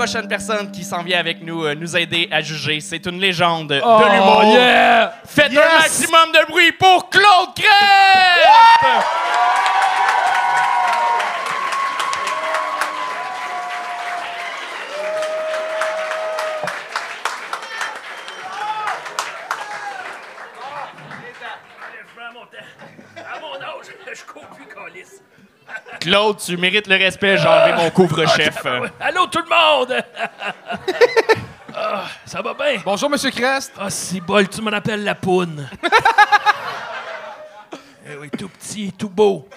prochaine personne qui s'en vient avec nous euh, nous aider à juger. C'est une légende Oh, de l'humour. yeah! Faites Yes! un maximum de bruit pour Claude Crête mon âge, je cours plus calice. Claude, tu mérites le respect. J'ai enlevé mon couvre-chef. Allô tout le monde! Ah, ça va bien? Bonjour, Monsieur Crest. Ah, si bol, tu me rappelles la poune. eh oui, tout petit, tout beau.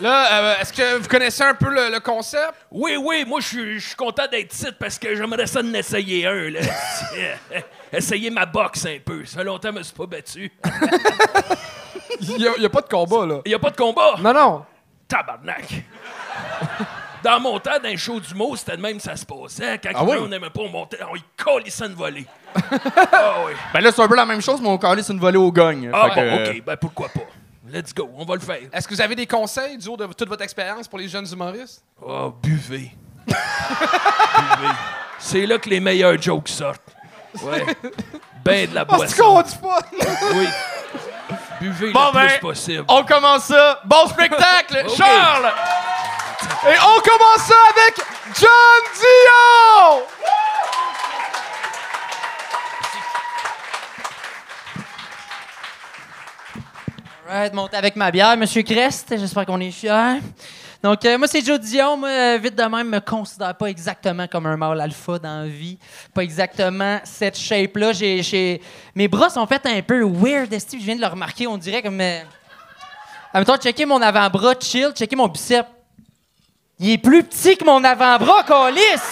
Là, euh, est-ce que vous connaissez un peu le, le concept? Oui, oui, moi, je suis- je suis content d'être ici parce que j'aimerais ça en essayer un, là. Essayer ma boxe un peu. Ça fait longtemps que je me suis pas battu. Il n'y a, il y a pas de combat, là. Il y a pas de combat? Non, non. Tabarnak! Dans mon temps, dans les shows d'humour, c'était de même que ça se passait. Quand Ah oui? on n'aimait pas, on montait, on y collissait une volée. ah oui. Ben là, c'est un peu la même chose, mais on calisse une volée au gagne. Ah Fait bon, que, OK, ben pourquoi pas. Let's go, on va le faire. Est-ce que vous avez des conseils du haut de toute votre expérience pour les jeunes humoristes? Oh, buvez. buvez. C'est là que les meilleurs jokes sortent. Ouais. Ben de la Oh, c'est boisson. qu'on dit pas! Oui. Buvez Bon, le ben, plus possible. On commence ça. Bon spectacle. Charles! Et on commence ça avec John Dio! Right, monte avec ma bière, Monsieur Crest. J'espère qu'on est fiers. Donc, euh, moi, c'est Joe Dion. Moi, euh, vite de même, me considère pas exactement comme un mâle alpha dans la vie. Pas exactement cette shape-là. Mes bras sont faits un peu weird. Je viens de le remarquer. On dirait comme. Euh... Admettons, checker mon avant-bras, chill. Checker mon bicep. Il est plus petit que mon avant-bras, Colis!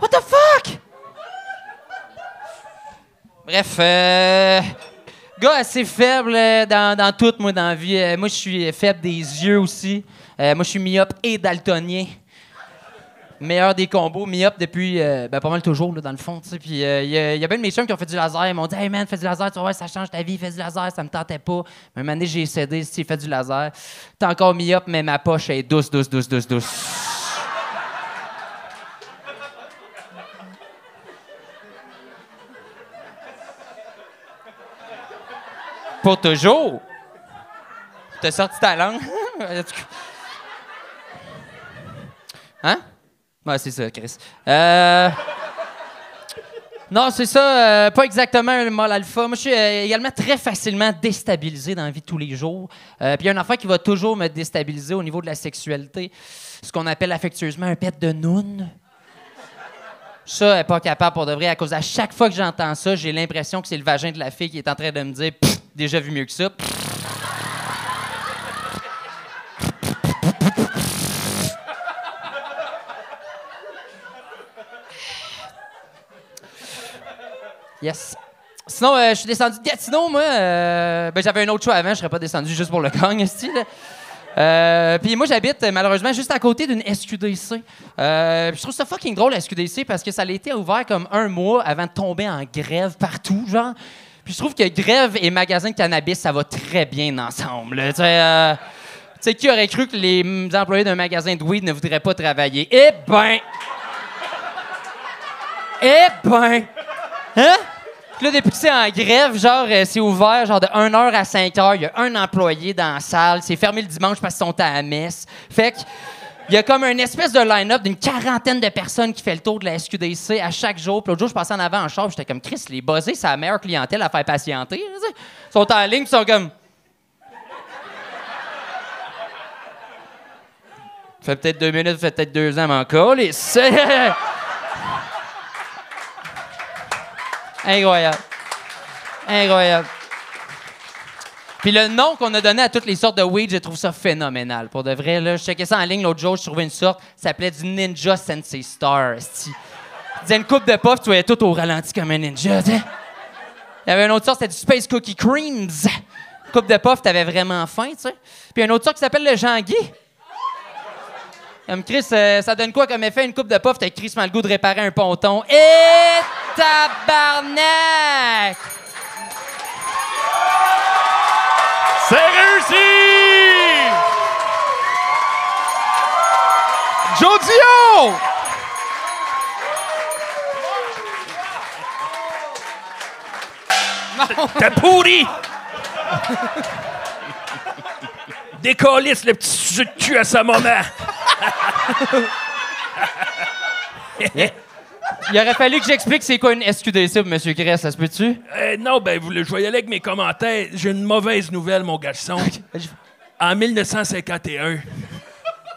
What the fuck? Bref, euh, gars assez faible euh, dans, dans tout, moi, dans vie. Euh, moi, je suis faible des yeux aussi. Euh, moi, je suis myope et daltonien. Meilleur des combos, myope depuis ben, pas mal toujours, là, dans le fond. il y, a- bien de mes chums qui ont fait du laser. Ils m'ont dit Hey man, fais du laser, tu voir, ça change ta vie, fais du laser, ça me tentait pas. Mais un moment donné, j'ai cédé, si fait du laser. T'es encore myope, mais ma poche est douce, douce, douce, douce, douce. Pour toujours. T'as sorti ta langue? hein? Ouais, c'est ça, Chris. Euh... Non, c'est ça, euh, pas exactement un mâle alpha. Moi, je suis euh, également très facilement déstabilisé dans la vie de tous les jours. Euh, Puis il y a une affaire qui va toujours me déstabiliser au niveau de la sexualité. Ce qu'on appelle affectueusement un pet de noun. Ça, elle est pas capable pour de vrai. À cause à chaque fois que j'entends ça, j'ai l'impression que c'est le vagin de la fille qui est en train de me dire déjà vu mieux que ça. Yes. Sinon, euh, je suis descendu de Gatineau, moi. euh, ben, j'avais un autre choix avant, je serais pas descendu juste pour le gang, style. Euh, puis moi, j'habite euh, malheureusement juste à côté d'une SQDC. Je trouve ça fucking drôle, la SQDC, parce que ça été ouvert comme un mois avant de tomber en grève partout, genre. Puis je trouve que grève et magasin de cannabis, ça va très bien ensemble. là. Tu sais, euh, tu sais, qui aurait cru que les employés d'un magasin de weed ne voudraient pas travailler? Eh ben! Eh ben! Hein? Puis là, depuis que c'est en grève, genre, euh, c'est ouvert, genre, de 1h à 5h. Il y a un employé dans la salle. C'est fermé le dimanche parce qu'ils sont à la messe. Fait que, il y a comme une espèce de line-up d'une quarantaine de personnes qui fait le tour de la SQDC à chaque jour. Puis l'autre jour, je passais en avant en char, j'étais comme, Chris, les buzzés, c'est la meilleure clientèle à faire patienter. Ils sont en ligne, ils sont comme. Fait peut-être deux minutes, fait peut-être deux ans, encore, les. Incroyable. Incroyable. Puis le nom qu'on a donné à toutes les sortes de weed, je trouve ça phénoménal. Pour de vrai, là, je checkais ça en ligne l'autre jour, je trouvais une sorte, ça s'appelait du Ninja Sensei Star. esti. Il disait une coupe de puff, tu voyais tout au ralenti comme un ninja. tu sais. Il y avait une autre sorte, c'était du Space Cookie Creams. Coupe de puff, t'avais vraiment faim, tu sais. Puis une autre sorte qui s'appelle le Jean-Guy. Chris, euh, ça donne quoi comme effet? Une coupe de puff, t'as Chris le goût de réparer un ponton. Et tabarnak! C'est réussi! Joe Dio! T'es pourri! Décalisse le petit sujet de cul à sa maman. Il aurait fallu que j'explique c'est quoi une SQDC pour M. Cress, ça se peut-tu? Euh, non, ben, vous, le- je vais y aller avec mes commentaires. J'ai une mauvaise nouvelle, mon garçon. En 1951,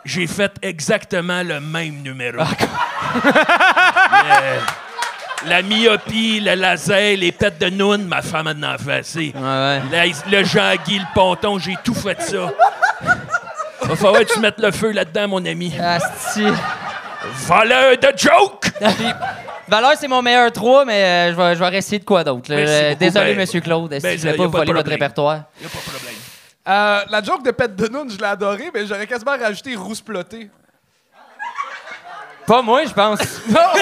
j'ai fait exactement le même numéro. Euh, la myopie, le laser, les pètes de noun, ma femme en a fait. Ouais. La- le Jean-Guy, le ponton, j'ai tout fait ça. Va falloir que tu mettes le feu là-dedans, mon ami. Asti. Voleur de joke! Valeur, c'est mon meilleur 3, mais euh, je vais, je vais essayer de quoi d'autre. là? Merci Euh, beaucoup. Désolé, Ben, Monsieur Claude, si ben, je voulais y a pas vous pas de voler votre problème. répertoire. Y a pas de problème. Euh, la joke de pète de noun, je l'ai adorée, mais j'aurais quasiment rajouté rousse plottée. Pas moi, je pense. Non!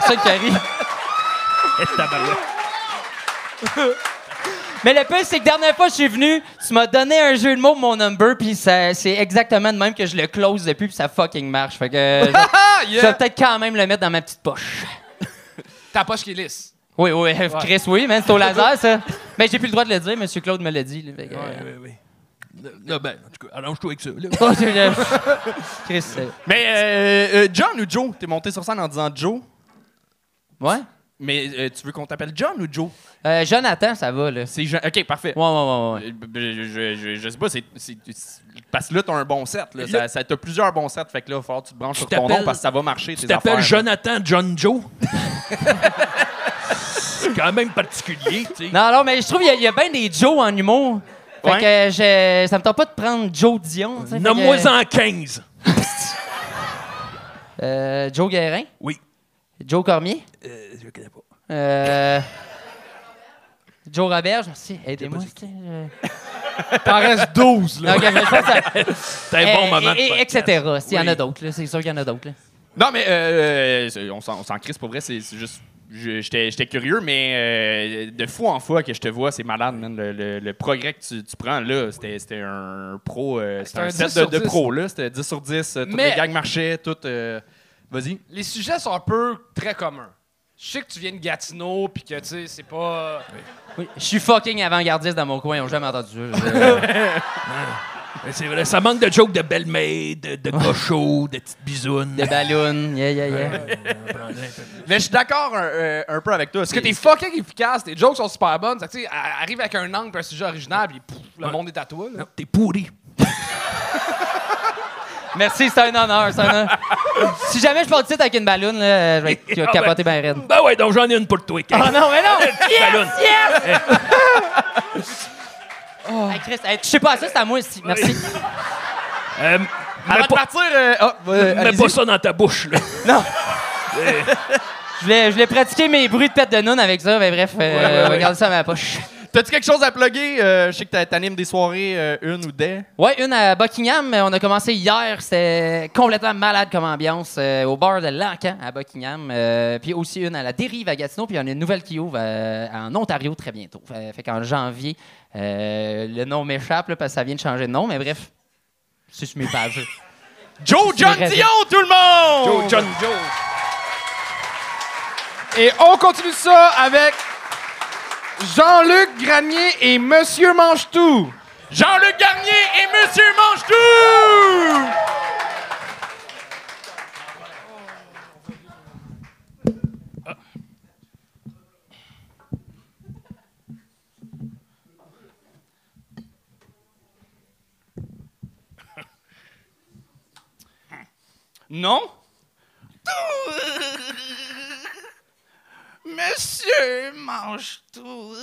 C'est ça qui arrive. Eh, tabarouette. Mais le pire, c'est que dernière fois que je suis venu, tu m'as donné un jeu de mots pour mon number, puis c'est exactement de même que je le close depuis, puis ça fucking marche. Fait que je, je vais peut-être quand même le mettre dans ma petite poche. Ta poche qui est lisse. Oui, oui, Chris, oui, man, c'est au laser, ça. Mais j'ai plus le droit de le dire, Monsieur Claude me l'a dit. là, que, Ouais, euh. Là, ben, en tout cas, allonge-toi avec ça. là. oh, Chris, euh, Mais euh, euh, John ou Joe? T'es monté sur scène en disant Joe? ouais. Mais euh, tu veux qu'on t'appelle John ou Joe? Euh, Jonathan, ça va, là. C'est Jean- OK, parfait. Ouais, ouais, ouais, ouais. Euh, Je, je, je, je sais pas, c'est, c'est- c'est- parce que là, t'as un bon set. Là. Là- Ça, ça, t'as plusieurs bons sets, fait que là, il va falloir que tu te branches Tu sur ton nom parce que ça va marcher. Tu tes t'appelles affaires. Jonathan John Joe? C'est quand même particulier, tu sais. Non, alors, mais je trouve qu'il y a- il y, a bien des Joe en humour. Fait Ouais. que je, ça me tente pas de prendre Joe Dion. tu sais, fait que, Nomme-moi-en 15. euh, Joe Guérin? Oui. Joe Cormier? Euh, je connais pas. Euh, Joe. Aidez-moi. sais, je- T'en restes 12, là. Non, ok, mais je pense que ça- C'est un bon Eh, moment de et- et- podcast. etc. S'il y en a d'autres, là, c'est sûr qu'il y en a d'autres. là. Non, mais euh, euh, on s'en on s'en crisse pour vrai, c'est c'est juste. je- J'étais j'étais curieux, mais euh, de fois en fois que je te vois, c'est malade, man. Le, le- le progrès que tu, tu prends là, c'était c'était un pro. euh, C'était C'était un, un set 10 de, sur de 10. pro, là. C'était 10 sur 10. euh, Toutes Mais- les gangs marchaient, tout. euh, Vas-y. Les sujets sont un peu très communs. Je sais que tu viens de Gatineau, puis que, tu sais, c'est pas... Oui, Je suis fucking avant-gardiste dans mon coin. Ils n'ont jamais entendu ça. Je- Mais C'est vrai, ça manque de jokes de belle-maid, de, de cochon, de petites bisounes. Des ballons. Yeah, yeah, yeah. Mais je suis d'accord un, euh, un peu avec toi. Parce que t'es fucking efficace, tes jokes sont super bonnes. Tu sais, elle arrive avec un angle, puis un sujet original, puis pouf, le Ouais. monde est à toi, là. Non, T'es pourri. Merci, c'est un honneur. c'est un honneur. si jamais je pars de site avec une ballon, là, je vais, être- Ah, capoter bien raide. Ben ouais, donc j'en ai une pour toi. Kate. Oh non, mais non! Ballon. Hey, Chris, hey, je sais pas ça, c'est à moi aussi. Merci. Euh, Avant mets de pas, partir. euh, ah, euh, mets pas ça dans ta bouche, là. Non. Je voulais, je voulais pratiquer mes bruits de pète de noun avec ça, mais bref, euh, Ouais, ouais, on va ouais. garder ça à ma poche. T'as-tu quelque chose à plugger? Euh, je sais que t'a- t'animes des soirées, euh, une ou des. Ouais, une à Buckingham, on a commencé hier. C'était complètement malade comme ambiance euh, au bar de Lancan à Buckingham. Euh, puis aussi une à la Dérive à Gatineau. Puis il y en a une nouvelle qui ouvre euh, en Ontario très bientôt. Fait, fait qu'en janvier, euh, le nom m'échappe parce que ça vient de changer de nom, mais bref, c'est sur mes pages. Joe John. Dion, tout le monde! Joe, John Joe. Et on continue ça avec Jean-Luc Granier et Monsieur Mange-Tout. Jean-Luc Garnier et Monsieur Mange-Tout! Non? Monsieur mange tout.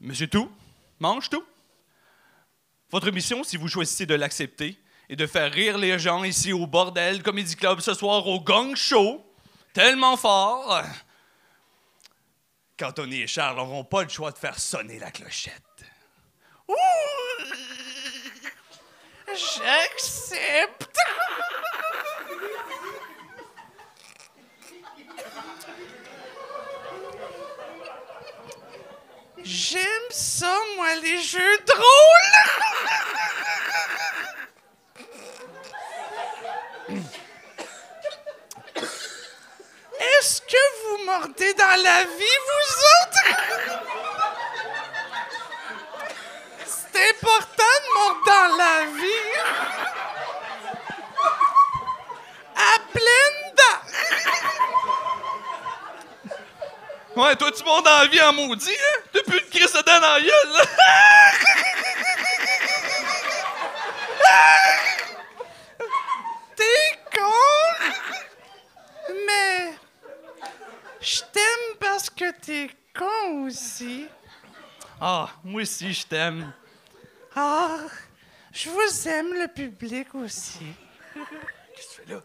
Monsieur Tout, mange tout. Votre mission, si vous choisissez de l'accepter, est de faire rire les gens ici au Bordel Comedy Club ce soir au Gang Show, tellement fort. Qu'Anthony et Charles n'auront pas le choix de faire sonner la clochette. Ouh! J'accepte. J'aime ça, moi, les jeux drôles. Est-ce que vous mordez dans la vie, vous autres? C'est important de mordre dans la vie. À pleine dents. Ouais, toi, tu montes dans la vie en maudit, hein? T'as plus de crise de dents dans la gueule, là. T'es con! Mais je t'aime parce que t'es con aussi. Ah, moi aussi, je t'aime. Ah, je vous aime, le public aussi. Qu'est-ce que tu fais là?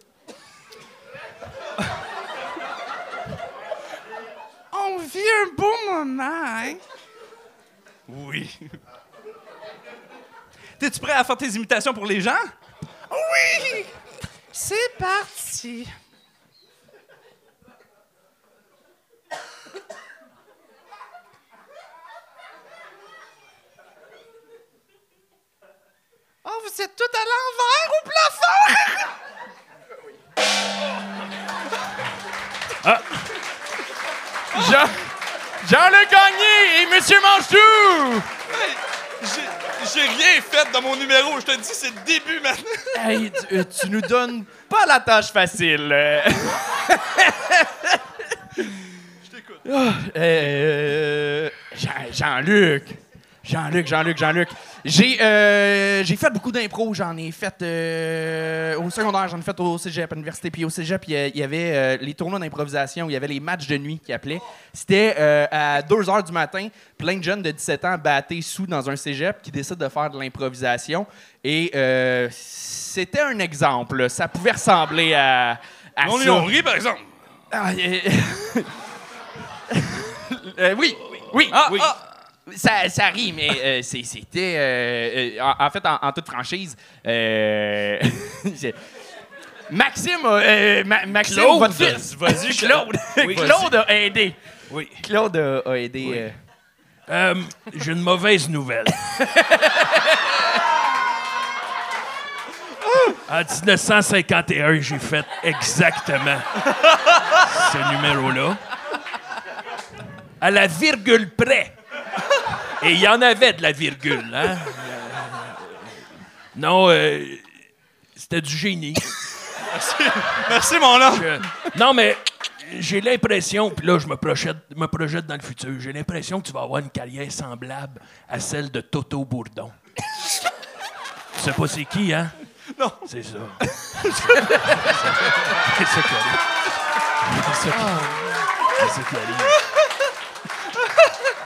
On vit un beau moment, hein? Oui. T'es-tu prêt à faire tes imitations pour les gens? Oui! C'est parti. Oh, vous êtes tout à l'envers au plafond! Jean, Jean-Luc Gagné et Monsieur Manchou! J'ai- J'ai rien fait dans mon numéro, je te dis, c'est le début maintenant. Hey, tu, euh, tu nous donnes pas la tâche facile. euh. Ah, euh, Jean- Jean-Luc. Jean-Luc, Jean-Luc, Jean-Luc. J'ai euh, j'ai fait beaucoup d'impro. J'en ai fait euh, au secondaire, j'en ai fait au cégep, à l'université. Puis au cégep, il y avait euh, les tournois d'improvisation, il y avait les matchs de nuit qui appelaient. C'était à 2 h du matin, plein de jeunes de 17 ans battés sous dans un cégep qui décident de faire de l'improvisation. Et c'était un exemple. Ça pouvait ressembler à, à On ça. y on rit, par exemple. Ah, euh, oui, oui, Ah, oui. ah. Ça, ça rit, mais euh, c'était. euh, euh, en, en fait, en, en toute franchise, Maxime, a, Ma- Maxime, Claude, votre fils, vas-y, Claude, Oui, Claude a aidé. Oui. Claude a, a aidé. J'ai une mauvaise nouvelle. En 1951, j'ai fait exactement ce numéro-là. À la virgule près. Et il y en avait de la virgule, hein? Non, euh, c'était du génie. Merci, mon homme. Je- non, mais j'ai l'impression, puis là, je me projette, me projette dans le futur, j'ai l'impression que tu vas avoir une carrière semblable à celle de Toto Bourdon. Tu sais pas c'est qui, hein? Non. C'est ça. c'est ça qui arrive. C'est ça qui arrive.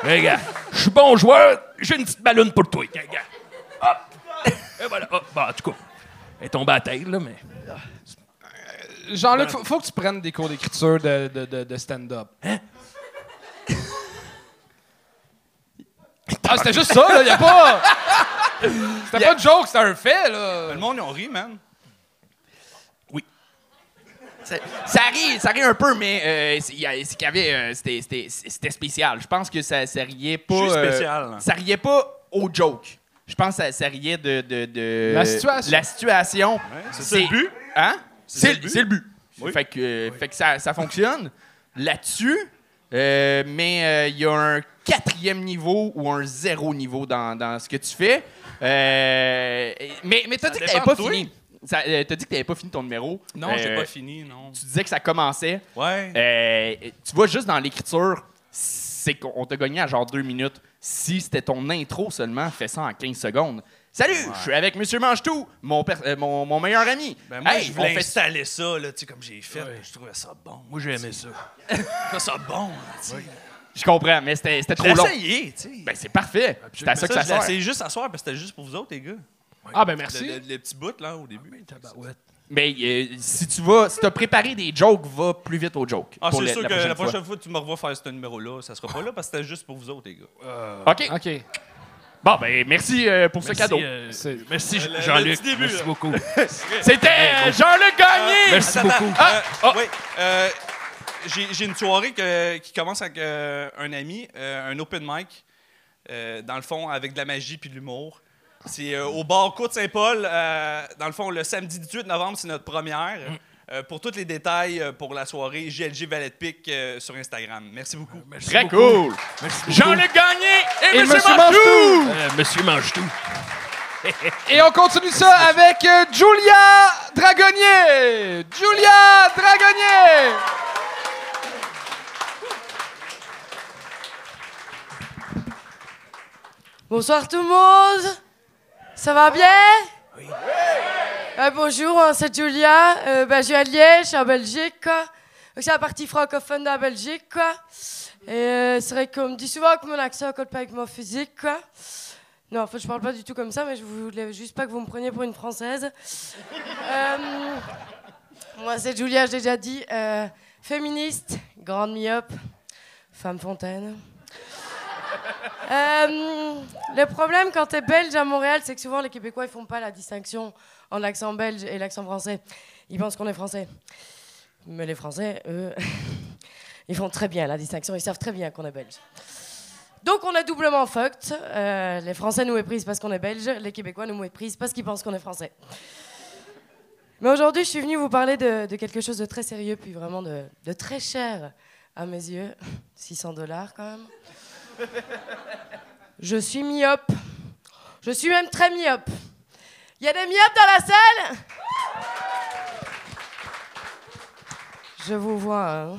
Mais gars, je suis bon joueur, j'ai une petite ballonne pour toi. Gars. Hop! Et voilà. Hop. Bon, en tout cas, elle est tombée à terre, là, mais... Jean-Luc, faut, faut que tu prennes des cours d'écriture de, de, de, de stand-up. Hein? Ah, c'était juste ça, là. Y a pas. C'était pas une joke, c'était un fait, là. Le monde, ils ont ri, man. Ça, ça rit, ça rit un peu, mais euh, qu'il y avait, euh, c'était- c'était c'était spécial. Je pense que ça, ça riait pas. Je suis euh, spécial. ça riait pas au joke. Je pense que ça, ça riait de, de, de- La situation. La situation. c'est le but. Hein? C'est le le but. c'est le but. Oui. Fait que, euh, fait que ça, ça fonctionne là-dessus. euh, mais euh, il y a un quatrième niveau ou un zéro niveau dans, dans ce que tu fais. Euh, mais mais t'as dit que t'avais pas fini. Ça, euh, t'as dit que t'avais pas fini ton numéro. Non, j'ai Euh, pas fini, non. Tu disais que ça commençait. Ouais. Euh, tu vois, juste dans l'écriture, c'est qu'on t'a gagné à genre deux minutes. Si c'était ton intro seulement, fais ça en 15 secondes. Salut, je suis avec Monsieur Mange-Tout, mon, euh, mon, mon meilleur ami. Ben moi, Hey, je on voulais fait- installer ça, là, tu sais, comme j'ai fait. Je trouvais ça bon. Moi, j'ai aimé ça. Je trouvais ça bon, tu. Je comprends, mais c'était trop J'ai long. essayé, tu sais. Ben, c'est parfait. C'est à ça que ça sert. essayé juste à soir, parce que c'était juste pour vous autres, les gars. Ah, ben merci. le- le petit bout, là, au début. Tabarouette. Mais euh, si tu vas, si t'as préparé des jokes, va plus vite aux jokes. Ah, pour c'est sûr la que prochaine la fois. prochaine fois que tu me revois faire ce numéro-là, ça sera pas là, parce que c'était juste pour vous autres, les gars. OK. OK. Bon, ben, merci euh, pour ce cadeau. euh, C'est- merci Jean-Luc. Merci là. beaucoup. C'était euh, Jean-Luc Gagné! Merci Attends, beaucoup. Ah! euh, oui, euh, j'ai j'ai une soirée que- qui commence avec euh, un ami, euh, un open mic. euh, dans le fond, avec de la magie puis de l'humour. C'est euh, au bar Côte-Saint-Paul. euh, dans le fond, le samedi 18 novembre, c'est notre première. Euh, pour tous les détails euh, pour la soirée, JLG Valet de Pique euh, sur Instagram. Merci beaucoup. Merci Très beaucoup. cool. Jean-Luc Gagné et, Et Monsieur Monsieur. Euh, Monsieur mange tout. Et on continue ça avec Julia Dragonnier. Julia Dragonnier. Bonsoir tout le monde. Ça va bien? Oui. bonjour, hein, c'est Julia. Euh, ben, je suis à Liège, en Belgique. C'est la partie francophone de la Belgique. Et euh, c'est vrai qu'on me dit souvent que mon accent ne colle pas avec mon physique. Quoi. Non, en fait, je parle pas du tout comme ça, mais je voulais juste pas que vous me preniez pour une Française. Euh, moi, c'est Julia, j'ai déjà dit. euh, féministe, grande myope, femme fontaine. Euh, le problème quand t'es belge à Montréal, c'est que souvent les Québécois ils font pas la distinction entre l'accent belge et l'accent français. Ils pensent qu'on est français. Mais les Français, eux, ils font très bien la distinction. Ils savent très bien qu'on est belge. Donc on est doublement fucked. Euh, les Français nous méprisent parce qu'on est belge. Les Québécois nous méprisent parce qu'ils pensent qu'on est français. Mais aujourd'hui, je suis venue vous parler de, quelque chose de très sérieux, puis vraiment de très cher à mes yeux. 600 dollars quand même. Je suis myope. Je suis même très myope. Il y a des myopes dans la salle? Je vous vois. hein.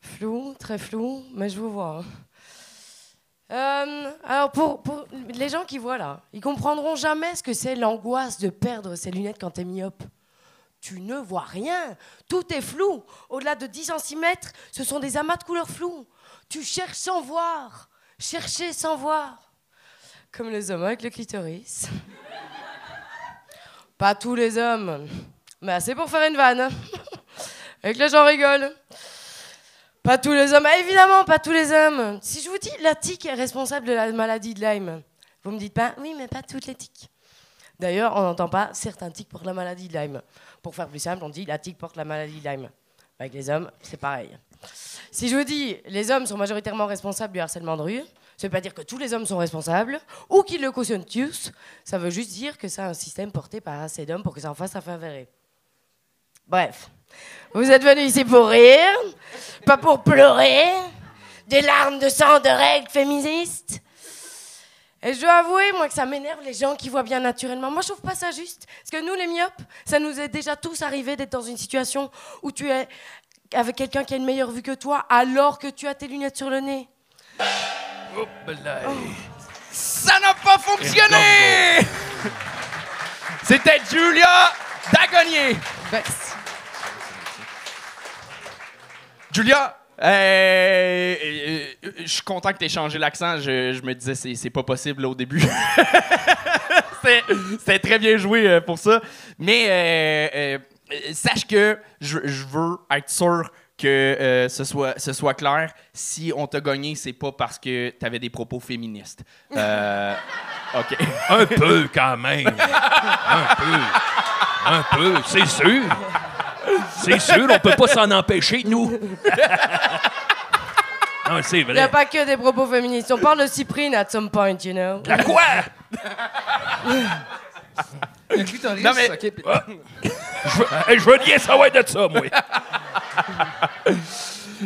Flou, très flou, mais je vous vois. hein. Euh, alors, pour, les gens qui voient là, ils comprendront jamais ce que c'est l'angoisse de perdre ses lunettes quand t'es myope. Tu ne vois rien. Tout est flou. Au-delà de 10 cm, ce sont des amas de couleurs floues. Tu cherches sans voir. Chercher sans voir. Comme les hommes avec le clitoris. Pas tous les hommes. Mais assez pour faire une vanne. Et que les gens rigolent. Pas tous les hommes. Ah, évidemment, pas tous les hommes. Si je vous dis la tique est responsable de la maladie de Lyme, vous me dites pas oui, mais pas toutes les tiques. D'ailleurs, on n'entend pas certains tiques portent la maladie de Lyme. Pour faire plus simple, on dit la tique porte la maladie de Lyme. Avec les hommes, c'est pareil. Si je dis les hommes sont majoritairement responsables du harcèlement de rue, ça veut pas dire que tous les hommes sont responsables ou qu'ils le cautionnent tous. Ça veut juste dire que c'est un système porté par assez d'hommes pour que ça en fasse affaire Bref, vous êtes venus ici pour rire, pas pour pleurer, des larmes de sang de règles féministes. Et je dois avouer, moi, que ça m'énerve les gens qui voient bien naturellement. Moi, je trouve pas ça juste. Parce que nous, les myopes, ça nous est déjà tous arrivé d'être dans une situation où tu es avec quelqu'un qui a une meilleure vue que toi, alors que tu as tes lunettes sur le nez. Là. Ça n'a pas fonctionné! C'était Julia Dagonier. Ben, Julia, euh, euh, euh, je suis content que tu aies changé l'accent. Je, je me disais, c'est, c'est pas possible là, au début. C'était- très bien joué euh, pour ça. Mais sache que je, je veux être sûr que euh, ce, soit, ce soit clair. Si on t'a gagné, c'est pas parce que tu avais des propos féministes. Euh, OK. Un peu, quand même. Un peu. Un peu, c'est sûr. C'est sûr, on peut pas s'en empêcher, nous. non, c'est Il n'y a vrai. pas que des propos féministes. On parle de Cyprine at some point, you know. La quoi? Le clitoris. Non, mais- ok, puis- Je veux, je veux rien savoir de ça, moi.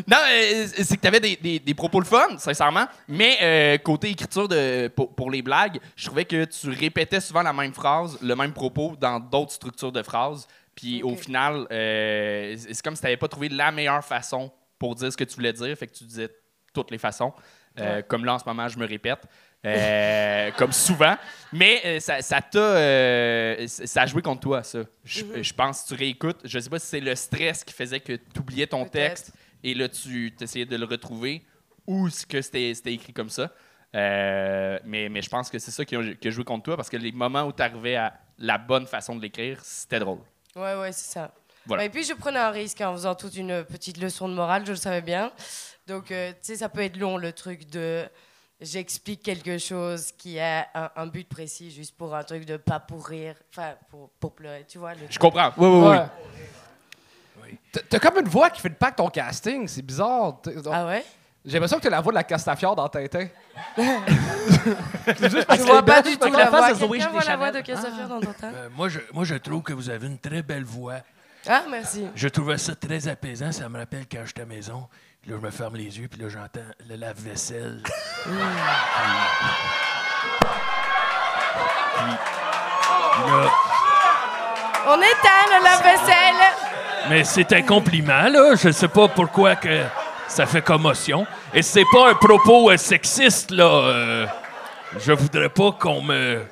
Non, euh, c'est que tu avais des, des- des propos le fun, sincèrement. Mais euh, côté écriture de, pour, pour les blagues, je trouvais que tu répétais souvent la même phrase, le même propos dans d'autres structures de phrases. Puis au final, euh, c'est comme si tu n'avais pas trouvé la meilleure façon pour dire ce que tu voulais dire. Fait que tu disais toutes les façons. Euh, Comme là, en ce moment, je me répète. Euh, comme souvent. Mais euh, ça, ça t'a. euh, ça a joué contre toi, ça. Je, je pense que tu réécoutes. Je sais pas si c'est le stress qui faisait que tu oubliais ton texte et là, tu essayais de le retrouver ou ce que c'était écrit comme ça. Mais, mais je pense que c'est ça qui a, qui a joué contre toi parce que les moments où tu arrivais à la bonne façon de l'écrire, c'était drôle. Ouais, ouais, c'est ça. Voilà. Et puis, je prenais un risque en faisant toute une petite leçon de morale, je le savais bien. Donc, tu sais, ça peut être long, le truc de j'explique quelque chose qui a un, un but précis, juste pour un truc de pas pour rire, enfin, pour, pour pleurer, tu vois. le- Je comprends. Oui, oui, oui. Ouais. T'as- T'as comme une voix qui fait pas avec ton casting, c'est bizarre. Ah ouais? J'ai l'impression que t'as la voix de la Castafiore dans Tintin. Je vois pas du tout la voix. Quelqu'un voit la voix de Cassafir dans ton temps? Euh, moi, je, moi, je trouve que vous avez une très belle voix. Ah, merci. Je trouvais ça très apaisant. Ça me rappelle quand j'étais à la maison. Puis là, je me ferme les yeux, puis là, j'entends le lave-vaisselle. Puis- puis là, On éteint le lave-vaisselle. Mais c'est un compliment, là. Je sais pas pourquoi que ça fait commotion. Et c'est pas un propos euh, sexiste, là. Euh, je voudrais pas qu'on me...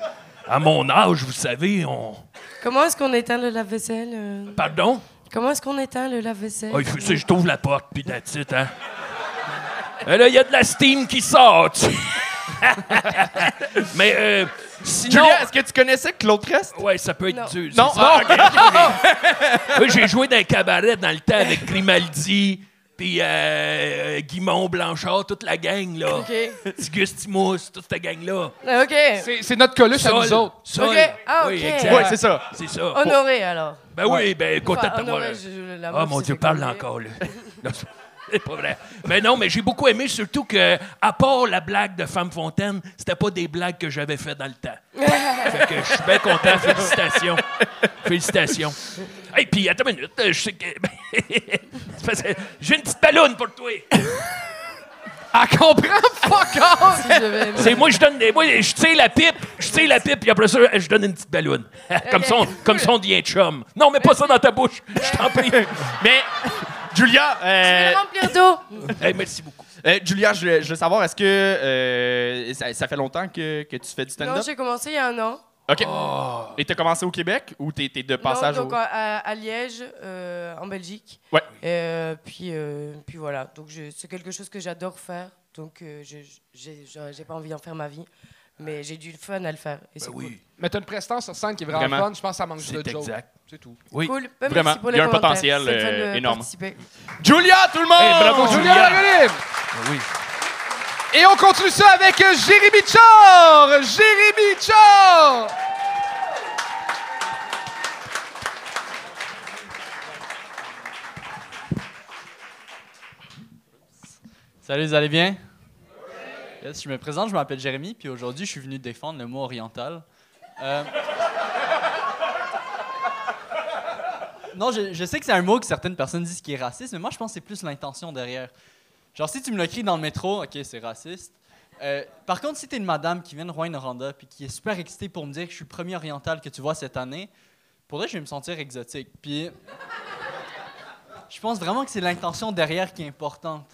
À mon âge, vous savez, on... Comment est-ce qu'on éteint le lave-vaisselle? euh? Pardon? Comment est-ce qu'on éteint le lave-vaisselle? Il faut que je t'ouvre la porte, puis that's it, hein? Et là, il y a de la steam qui sort. tu- Mais euh, sinon... Julia, est-ce que tu connaissais Claude Crest? Ouais, ça peut être Non. dur. Non, c'est ça. ah, Moi, j'ai joué dans un cabaret dans le temps avec Grimaldi, puis euh, Guimond Blanchard, toute la gang, là. OK. Gustimous, toute cette gang-là. OK. C'est c'est notre coluche à Sol, nous autres. Sol. Ok. Ah, Oui, ok. exact. Ouais, c'est ça. C'est ça. Honoré, alors. Ben oui, ben content Enfin, de t'avoir. honoré, je- je- la Ah, mon Dieu, parle encore, là. Non, c'est- c'est pas vrai. Mais non, mais j'ai beaucoup aimé, surtout que, à part la blague de Femme Fontaine, c'était pas des blagues que j'avais fait dans le temps. fait que je suis bien content. Félicitations. Félicitations. Et puis, attends une minute, je sais que. J'ai une petite ballonne pour toi. Elle comprend fuck off! C'est moi, je donne des. Moi, je tire la pipe, je tire la pipe, puis après ça, je donne une petite ballonne. comme, son, comme son devient chum. Non, mais pas ça dans ta bouche. Je t'en prie. Mais, Julia, Je vais euh, le remplir d'eau? Hey, merci beaucoup. euh, Julia, je, veux savoir, est-ce que euh, ça, ça fait longtemps que, que tu fais du Non, stand-up? j'ai commencé il y a un an. OK. Et t'as commencé au Québec ou t'es t'es de passage non, donc au... à, à Liège, euh, en Belgique. Ouais. Euh, puis, euh, puis voilà. Donc je- c'est quelque chose que j'adore faire. Donc euh, je- j'ai pas envie d'en faire ma vie. Mais j'ai du fun à le faire. Et c'est Ben oui, Mais t'as une prestance sur scène qui est vraiment, Vraiment. fun. Je pense que ça manque c'est de jokes. exact. C'est tout. Oui. cool. Ben, Vraiment, pour il y a un potentiel, euh, énorme. participer. Julia, tout le monde! Hey, bravo, Julia Julia. Ben oui. Et on continue ça avec euh, Jérémy Char! Jérémy Char! Salut, vous allez bien? Je me présente, je m'appelle Jérémy, puis aujourd'hui, je suis venu défendre le mot oriental. Euh, Non, je, je sais que c'est un mot que certaines personnes disent qui est raciste, mais moi, je pense que c'est plus l'intention derrière. Genre, si tu me l'écris dans le métro, ok, c'est raciste. Euh, par contre, si t'es une madame qui vient de Rouen-Noranda puis qui est super excitée pour me dire que je suis le premier oriental que tu vois cette année, pour elle, je vais me sentir exotique. Puis, je pense vraiment que c'est l'intention derrière qui est importante.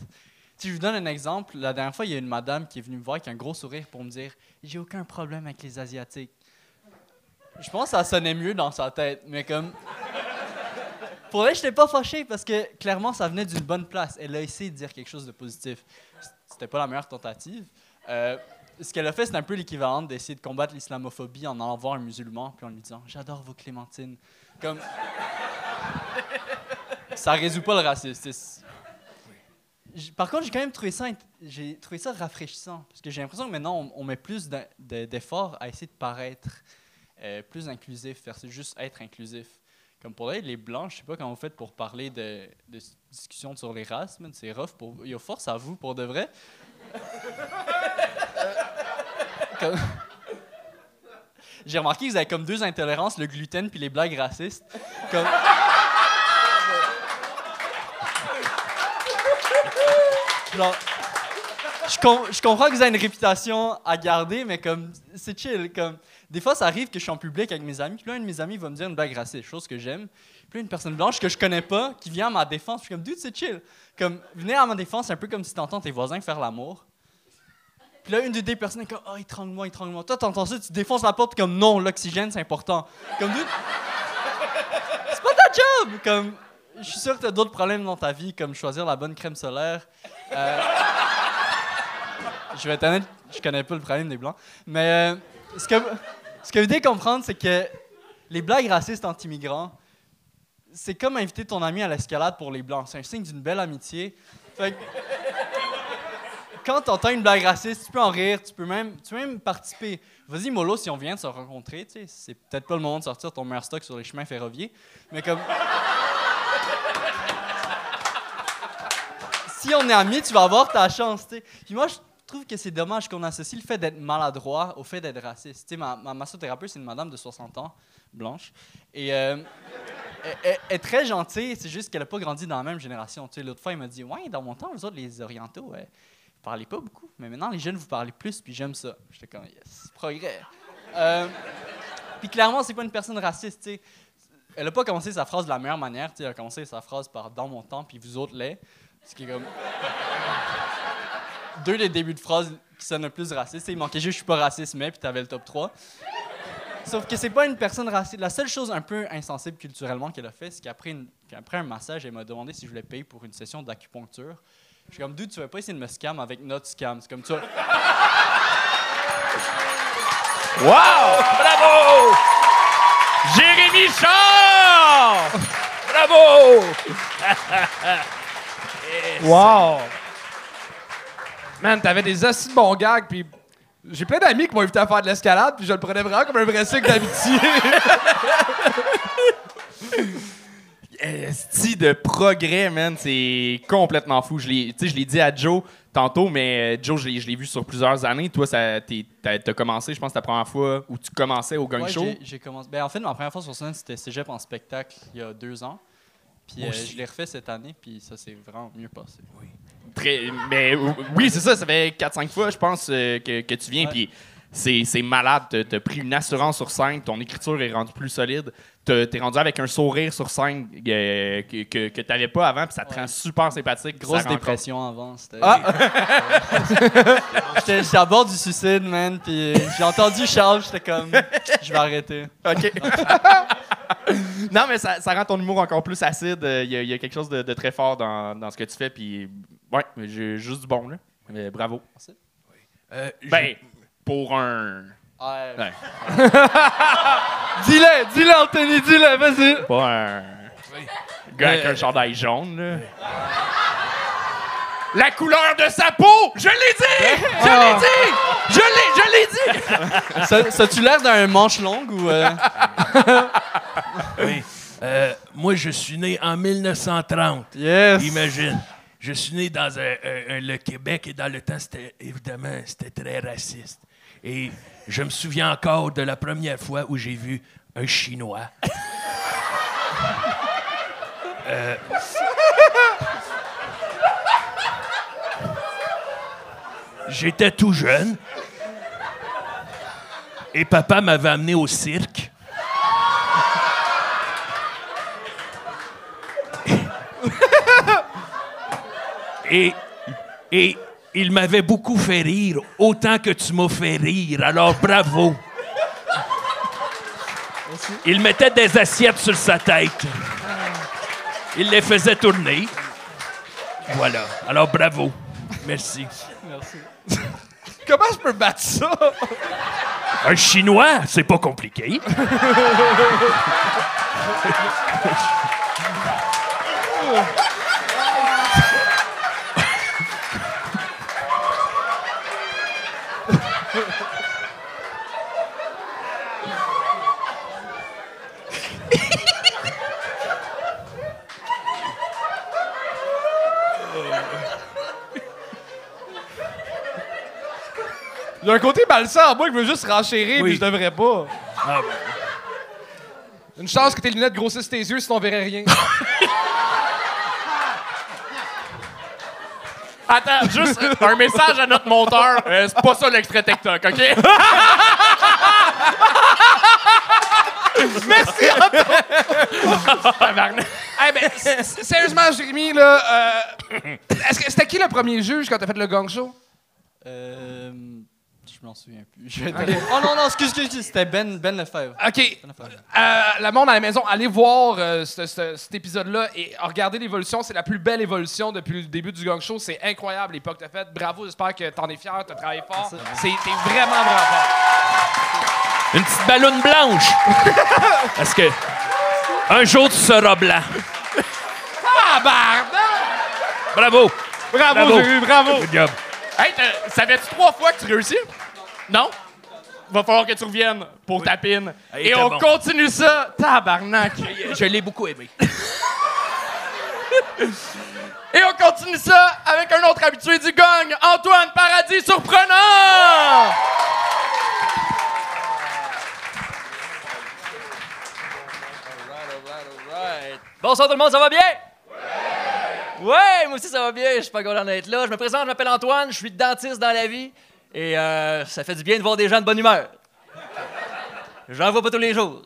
Si je vous donne un exemple, la dernière fois, il y a une madame qui est venue me voir avec un gros sourire pour me dire J'ai aucun problème avec les Asiatiques. Je pense que ça sonnait mieux dans sa tête, mais comme. Pour elle, je n'étais pas fâché parce que clairement, ça venait d'une bonne place. Elle a essayé de dire quelque chose de positif. C'était pas la meilleure tentative. Euh, ce qu'elle a fait, c'est un peu l'équivalent d'essayer de combattre l'islamophobie en allant un musulman puis en lui disant J'adore vos clémentines. Comme. ça résout pas le racisme. Par contre, j'ai quand même trouvé ça, j'ai trouvé ça rafraîchissant parce que j'ai l'impression que maintenant on, met plus d'efforts à essayer de paraître euh, plus inclusif versus juste être inclusif. Comme pour les blancs, je sais pas comment vous faites pour parler de, discussions sur les races, man, c'est rough. Pour, il y a force à vous pour de vrai. Comme- J'ai remarqué que vous avez comme deux intolérances, le gluten puis les blagues racistes. Comme... Genre, je, com- je comprends que vous avez une réputation à garder, mais comme c'est chill. Comme des fois, ça arrive que je suis en public avec mes amis, puis là, un de mes amis va me dire une blague raciste, chose que j'aime. Puis là, une personne blanche que je connais pas, qui vient à ma défense, je suis comme, dude, c'est chill. Comme, venir à ma défense, c'est un peu comme si t'entends tes voisins faire l'amour. Puis là, une des personnes est comme, oh, étrangle-moi, étrangle-moi. Toi, t'entends ça, tu défonces la porte, comme, non, l'oxygène, c'est important. Comme, dude, c'est pas ta job! Comme, je suis sûr que t'as d'autres problèmes dans ta vie, comme choisir la bonne crème solaire. Euh, je vais être honnête, je connais pas le problème des Blancs. Mais euh, ce, que, ce que vous devez comprendre, c'est que les blagues racistes anti-migrants, c'est comme inviter ton ami à l'escalade pour les Blancs. C'est un signe d'une belle amitié. Fait que, quand tu entends une blague raciste, tu peux en rire, tu peux même, tu peux même participer. Vas-y, Molo, si on vient de se rencontrer, c'est peut-être pas le moment de sortir ton meilleur stock sur les chemins ferroviaires, mais comme. si on est amis, tu vas avoir ta chance. Puis moi, je, trouve que c'est dommage qu'on associe le fait d'être maladroit au fait d'être raciste. Tu sais, ma, ma massothérapeute, c'est une madame de 60 ans, blanche. Et euh, elle, est très gentille, c'est juste qu'elle n'a pas grandi dans la même génération. Tu sais, l'autre fois, elle m'a dit Ouais, dans mon temps, vous autres, les Orientaux, euh, vous parlez pas beaucoup. Mais maintenant, les jeunes, vous parlez plus, puis j'aime ça. J'étais comme Yes, progrès. Euh, puis clairement, c'est pas une personne raciste, tu sais. Elle n'a pas commencé sa phrase de la meilleure manière, tu sais. Elle a commencé sa phrase par Dans mon temps, puis vous autres, les. Ce qui est comme deux des débuts de phrases qui sonnent le plus racistes. Il manquait juste je suis pas raciste, mais puis t'avais le top 3. Sauf que c'est pas une personne raciste. La seule chose un peu insensible culturellement qu'elle a fait, c'est qu'après une- un massage, elle m'a demandé si je voulais payer pour une session d'acupuncture. Je suis comme, dude, tu vas pas essayer de me scam avec notre scam. C'est comme tu vas- Wow! Bravo! Jérémy Char! Bravo! Wow! Man, t'avais des assis de bons gags, puis j'ai plein d'amis qui m'ont invité à faire de l'escalade, puis je le prenais vraiment comme un vrai cycle d'amitié. Esti de progrès, man, c'est complètement fou. Je l'ai, tu sais, je l'ai dit à Joe tantôt, mais euh, Joe, je l'ai, je l'ai vu sur plusieurs années. Toi, ça, t'es, t'as, t'as commencé, je pense, ta première fois où tu commençais au gang Ouais, show. j'ai- j'ai commencé. Ben, en fait, ma première fois sur scène, c'était Cégep en spectacle il y a deux ans. Puis euh, je l'ai refait cette année, puis ça s'est vraiment mieux passé. Très, mais euh, oui, c'est ça, ça fait 4-5 fois, je pense, euh, que, que tu viens. Puis c'est, malade. T'as, pris une assurance sur scène, ton écriture est rendue plus solide. T'es rendu avec un sourire sur scène euh, que, que, que t'avais pas avant, puis ça te Ouais. rend super sympathique. Grosse dépression avant. C'était... Ah! j'étais, à bord du suicide, man, puis j'ai entendu Charles, j'étais comme, je vais arrêter. OK. non, mais ça, ça rend ton humour encore plus acide. Il y, a- y a quelque chose de, de très fort dans, dans ce que tu fais. Puis, ouais, j'ai juste du bon, là. Mais bravo. Euh, Ben, pour un. Ouais. Ouais. dis-le, dis-le, Anthony, dis-le, vas-y. Pas un. gars avec Euh, un chandail jaune, là. La couleur de sa peau! Je l'ai dit! Je l'ai dit! Je l'ai, je l'ai dit! Ça, ça a-tu l'air d'un manche longue ou. euh, oui. Euh, moi, je suis né en 1930. Yes! Imagine. Je suis né dans un- un- un- le Québec et dans le temps, c'était évidemment, c'était très raciste. Et je me souviens encore de la première fois où j'ai vu un Chinois. Euh, J'étais tout jeune. Et papa m'avait amené au cirque. Et, et il m'avait beaucoup fait rire, autant que tu m'as fait rire. Alors bravo. Il mettait des assiettes sur sa tête. Il les faisait tourner. Voilà. Alors bravo. Merci. Comment je peux battre ça? Un Chinois, c'est pas compliqué. Il y a un côté malsain en moi qui veut juste renchérir, Oui. puis je devrais pas. Ah, Une chance que tes lunettes grossissent tes yeux, sinon on verrait rien. Attends, juste un message à notre monteur. Euh, c'est pas ça l'extrait TikTok, OK? Merci, Antoine! Eh ben, s- s- sérieusement, Jérémy, là, euh, est-ce que c'était qui le premier juge quand t'as fait le gang show? Euh, m'en souviens plus. Je Oh non, non, excuse, excuse, excuse, c'était Ben, ben Lefebvre. OK. Ben Lefebvre. Euh, le monde à la maison, allez voir euh, ce- ce- cet épisode-là et regardez l'évolution. C'est la plus belle évolution depuis le début du gang show. C'est incroyable l'époque que t'as faite. Bravo, j'espère que t'en es fier, t'as travaillé fort. C'est t'es vraiment, vraiment fort. Une petite balloune blanche. Parce que un jour, tu seras blanc. Ah, barbe! Bravo. Bravo, Bravo. Jérémy, bravo! Good job. Hey, t'as- savais-tu trois fois que tu réussis? Non? Va falloir que tu reviennes pour ta pine. Il Et on bon. continue ça. Tabarnak! Je l'ai beaucoup aimé. Et on continue ça avec un autre habitué du gang, Antoine Paradis Surprenant! Bonsoir tout le monde, ça va bien? Ouais! moi aussi ça va bien, je suis pas content d'être là. Je me présente, je m'appelle Antoine, je suis dentiste dans la vie et euh, ça fait du bien de voir des gens de bonne humeur. J'en vois pas tous les jours.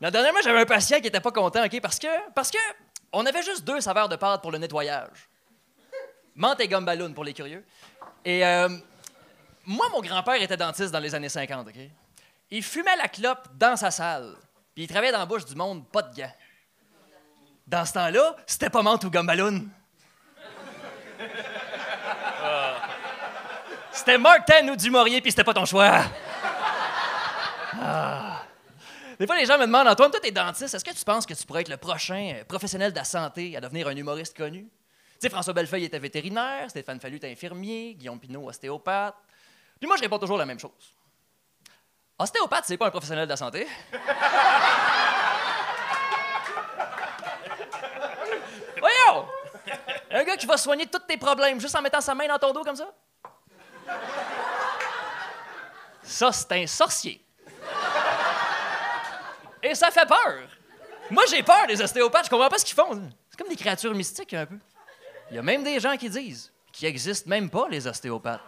La dernière fois, j'avais un patient qui était pas content, OK? Parce que, on avait juste deux saveurs de pâte pour le nettoyage. Menthe et gomme pour les curieux. Et euh, moi, mon grand-père était dentiste dans les années 50, OK? Il fumait la clope dans sa salle. Puis il travaillait dans la bouche du monde, pas de gants. Dans ce temps-là, c'était pas menthe ou gomme. C'était Mark Ten ou Dumouriez, puis c'était pas ton choix. Ah. Des fois, les gens me demandent, Antoine, toi, t'es dentiste, est-ce que tu penses que tu pourrais être le prochain euh, professionnel de la santé à devenir un humoriste connu? Tu sais, François Bellefeuille était vétérinaire, Stéphane Fallu était infirmier, Guillaume Pinot, ostéopathe. Puis moi, je réponds toujours la même chose. Ostéopathe, c'est pas un professionnel de la santé. Voyons! Un gars qui va soigner tous tes problèmes juste en mettant sa main dans ton dos comme ça? Ça, c'est un sorcier. Et ça fait peur. Moi, j'ai peur des ostéopathes. Je comprends pas ce qu'ils font. C'est comme des créatures mystiques, un peu. Il y a même des gens qui disent qu'il n'existe même pas, les ostéopathes.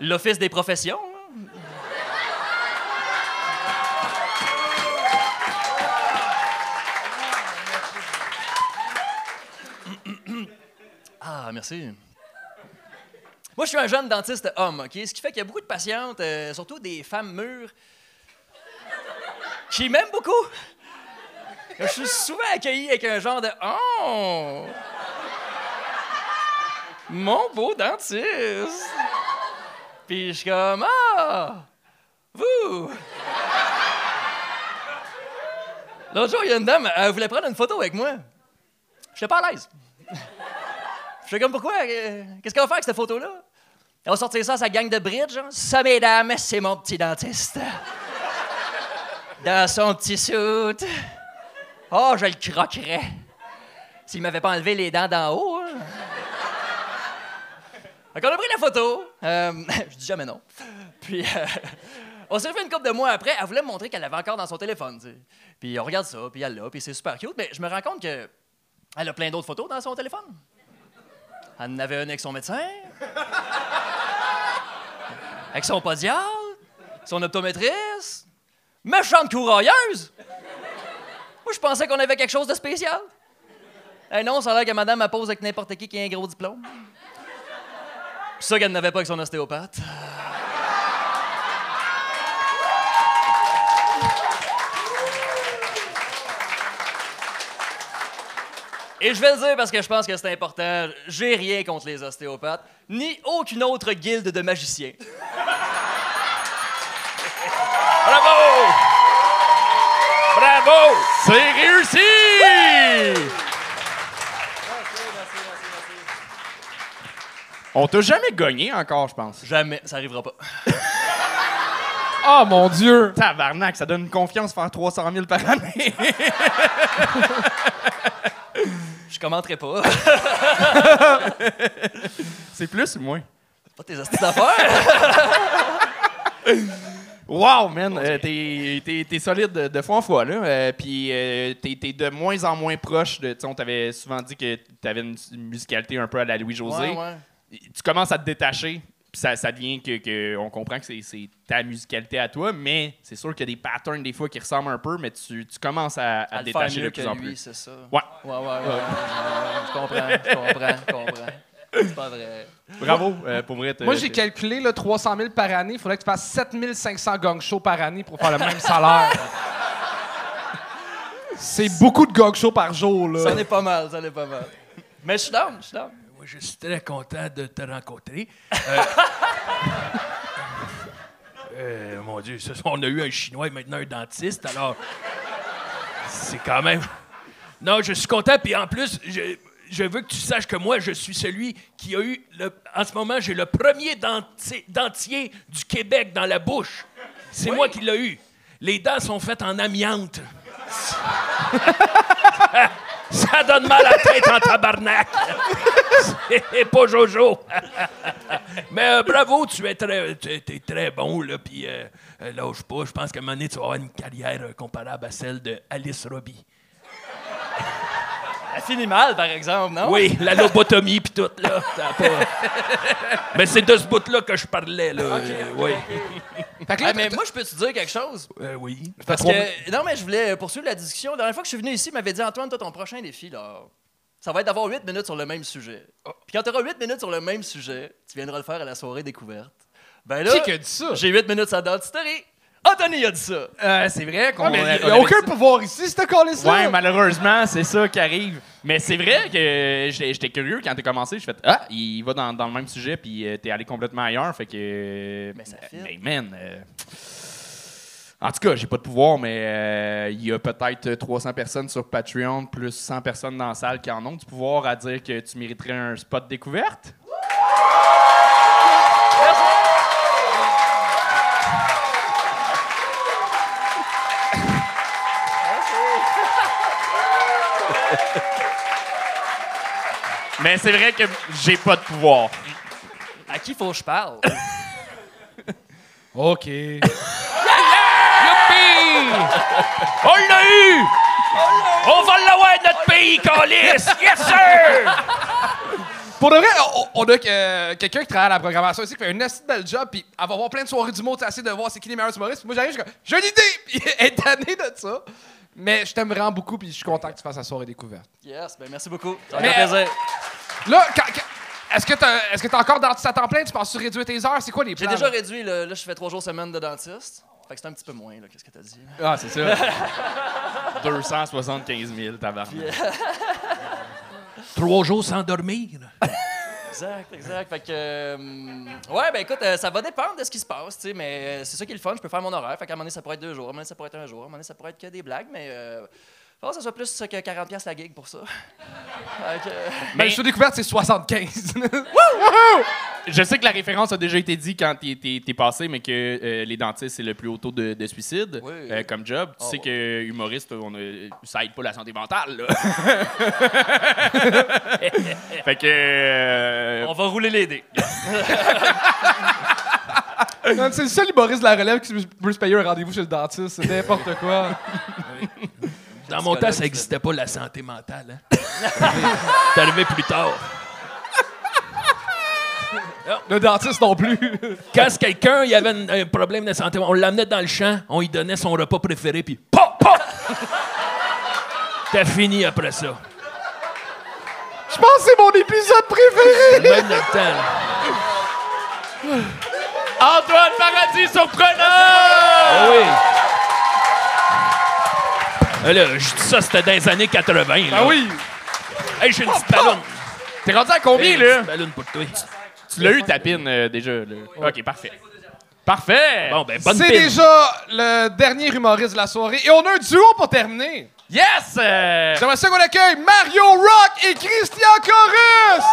L'Office des professions. hein? Ah, merci. Moi, je suis un jeune dentiste homme, OK? Ce qui fait qu'il y a beaucoup de patientes, euh, surtout des femmes mûres, qui m'aiment beaucoup. Je suis souvent accueilli avec un genre de Oh! Mon beau dentiste! Puis je suis comme Ah! Vous! L'autre jour, il y a une dame, elle voulait prendre une photo avec moi. Je suis pas à l'aise. Je fais comme pourquoi? Euh, Qu'est-ce qu'on va faire avec cette photo-là? Elle va sortir ça à sa gang de bridge. hein? Ça, mesdames, c'est mon petit dentiste. Dans son petit suit. Oh, je le croquerais. S'il m'avait pas enlevé les dents d'en haut. Hein. Fait qu'on a pris la photo. Euh, je dis jamais non. Puis, euh, on s'est fait une couple de mois après. Elle voulait me montrer qu'elle l'avait encore dans son téléphone. Puis, on regarde ça, puis elle l'a, puis c'est super cute. Mais je me rends compte que elle a plein d'autres photos dans son téléphone. Elle en avait une avec son médecin, avec son podiatre, son optométriste. Méchante courailleuse! Moi, je pensais qu'on avait quelque chose de spécial. Eh non, ça a l'air que madame pose avec n'importe qui qui a un gros diplôme. Puis ça qu'elle n'avait pas avec son ostéopathe. Et je vais le dire parce que je pense que c'est important. J'ai rien contre les ostéopathes, ni aucune autre guilde de magiciens. Bravo! Bravo! C'est réussi! On t'a jamais gagné encore, je pense. Jamais, ça arrivera pas. Oh mon Dieu! Tabarnak, ça donne une confiance faire 300 000 par année. Je commenterai pas. C'est plus ou moins? pas tes astuces d'affaires. Wow, man! euh, t'es, t'es- t'es solide de, de fois en fois, là. Euh, Puis euh, t'es, t'es de moins en moins proche de. On t'avait souvent dit que t'avais une, une musicalité un peu à la Louis-José. Ouais, ouais. Tu commences à te détacher, puis ça, ça devient que, que on comprend que c'est, c'est ta musicalité à toi, mais c'est sûr qu'il y a des patterns des fois qui ressemblent un peu, mais tu, tu commences à, à À te le faire détacher mieux de plus que en lui, plus. c'est ça. Ouais. Ouais, ouais, ouais. ouais, ouais, Je comprends, je comprends, je comprends. C'est pas vrai. Bravo, euh, pour vrai. Moi, j'ai calculé là, 300 000 par année. Il faudrait que tu fasses 7500 gang shows par année pour faire le même salaire. C'est beaucoup de gang shows par jour. Là. Ça n'est pas mal, ça n'est pas mal. Mais je suis down, je suis down. Moi, je suis très content de te rencontrer. Euh, euh, mon Dieu, ce on a eu un Chinois et maintenant un dentiste, alors c'est quand même... Non, je suis content, puis en plus, je, je veux que tu saches que moi, je suis celui qui a eu, le, en ce moment, j'ai le premier denti- dentier du Québec dans la bouche. C'est moi qui l'ai eu. Les dents sont faites en amiante. Ça donne mal à la tête en tabarnak. C'est pas Jojo. Mais euh, bravo, tu es très, tu es- très bon, là. Puis euh, euh, lâche pas. Je pense qu'à un moment donné, tu vas avoir une carrière euh, comparable à celle de Alice Robbie. Elle finit mal, par exemple, non? Oui, la lobotomie puis tout, là. pas- Mais c'est de ce bout-là que je parlais, là. Euh, oui. Fait que là, Ah, mais moi, je peux te dire quelque chose? Euh, oui. Parce que, non, mais je voulais poursuivre la discussion. La dernière fois que je suis venu ici, il m'avait dit Antoine, toi, ton prochain défi, là, ça va être d'avoir 8 minutes sur le même sujet. Puis quand tu auras 8 minutes sur le même sujet, tu viendras le faire à la soirée découverte. Ben là, qui qui a dit ça? j'ai 8 minutes sur la story. Anthony a dit ça. Euh, c'est vrai qu'on Ah, il n'y a aucun dit- pouvoir ici, si t'as collé ça. Ouais, malheureusement, c'est ça qui arrive. Mais c'est vrai que j'étais curieux quand t'as commencé. Je fait Ah, il va dans, dans le même sujet, puis euh, t'es allé complètement ailleurs. Fait que. Mais ça fit. Mais man. euh, En tout cas, j'ai pas de pouvoir, mais euh, il y a peut-être 300 personnes sur Patreon, plus 100 personnes dans la salle qui en ont du pouvoir à dire que tu mériterais un spot découverte. Mais c'est vrai que j'ai pas de pouvoir. À qui faut que je parle? OK. On l'a eu! On va l'avoir, notre pays, Calis! Yes, sir! Pour de vrai, on, on a euh, quelqu'un qui travaille à la programmation ici qui fait un assez bel job, puis elle va voir plein de soirées du monde, tu essayer de voir c'est qui les meilleurs humoristes. Puis moi, j'arrive, je comme, j'ai une idée! Puis elle est tannée de ça. Mais je t'aime vraiment beaucoup, puis je suis content que tu fasses la soirée découverte. Yes, ben merci beaucoup. Ça faire plaisir. Là, quand- quand- est-ce que t'as est-ce que t'as encore dentiste à temps plein? Tu penses réduire tes heures? C'est quoi les J'ai plans? déjà là? réduit, là, là, je fais trois jours semaine de dentiste. Fait que c'est un petit peu moins, là, qu'est-ce que t'as dit? Ah, c'est ça. 275 000, tabarnak. Trois jours sans dormir. Exact, exact. Fait que. euh, ouais, ben écoute, euh, ça va dépendre de ce qui se passe, tu sais, mais euh, c'est ça qui est le fun. Je peux faire mon horaire. Fait qu'à un moment donné, ça pourrait être deux jours. À un moment donné, ça pourrait être un jour. À un moment donné, ça pourrait être que des blagues, mais. Euh, faut que ça soit plus que 40$ piastres la gig pour ça. Que, euh, Ben, je suis découverte, c'est 75. Je sais que la référence a déjà été dit quand t'es, passé, mais que euh, les dentistes, c'est le plus haut taux de, de suicide Oui. euh, comme job. Tu Oh, sais ouais. que humoriste, on a- ça aide pas la santé mentale. Là. fait que. euh, on va rouler les dés. Non, c'est le seul humoriste de la relève qui peut se payer un rendez-vous chez le dentiste. C'est n'importe quoi. Dans mon temps, ça n'existait pas la santé mentale. Hein? C'est arrivé plus tard. Le dentiste non plus. Quand quelqu'un il avait un, un problème de santé, on l'amenait dans le champ, on lui donnait son repas préféré, puis pop, pop! T'as fini après ça. Je pense que c'est mon épisode préféré. Même le temps. Antoine Paradis surprenant! Ah oui! Là, je dis ça, c'était dans les années 80. Là. Ah oui. Hey, j'ai une petite ballonne. T'es rendu à combien, Hey, une là? petite ballonne pour toi. Tu l'as eu, ta pine, euh, déjà. là. Ok, parfait. Parfait! Bon, ben, bonne C'est déjà le dernier humoriste de la soirée. Et on a un duo pour terminer. Yes! euh, J'aimerais ça qu'on accueille Mario Rock et Christian Chorus.